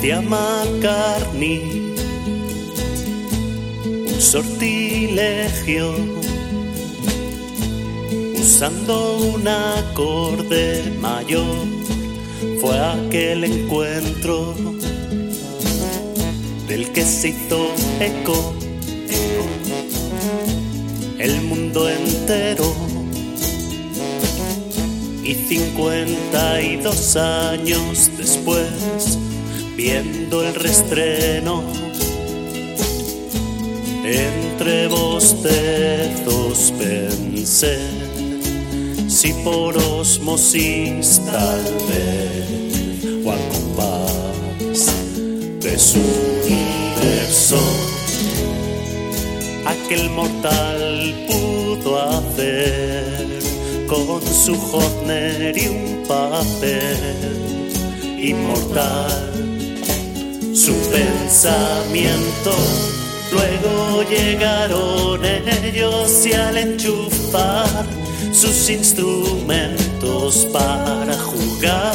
decía McCartney, un sortilegio, usando un acorde mayor, fue aquel encuentro del que se hizo eco el mundo entero. Y 52 años después, viendo el restreno, entre bostezos pensé si por osmosis tal vez o al compás de su universo aquel mortal pudo hacer con su Hodner y un papel inmortal. Su pensamiento, luego llegaron ellos y al enchufar sus instrumentos para jugar,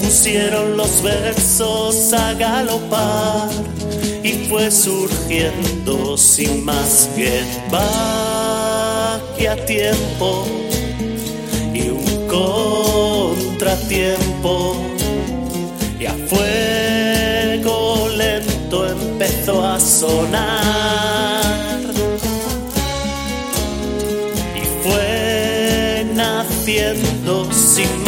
pusieron los versos a galopar y fue surgiendo sin más que a tiempo y un contratiempo. Y a sonar y fue naciendo sin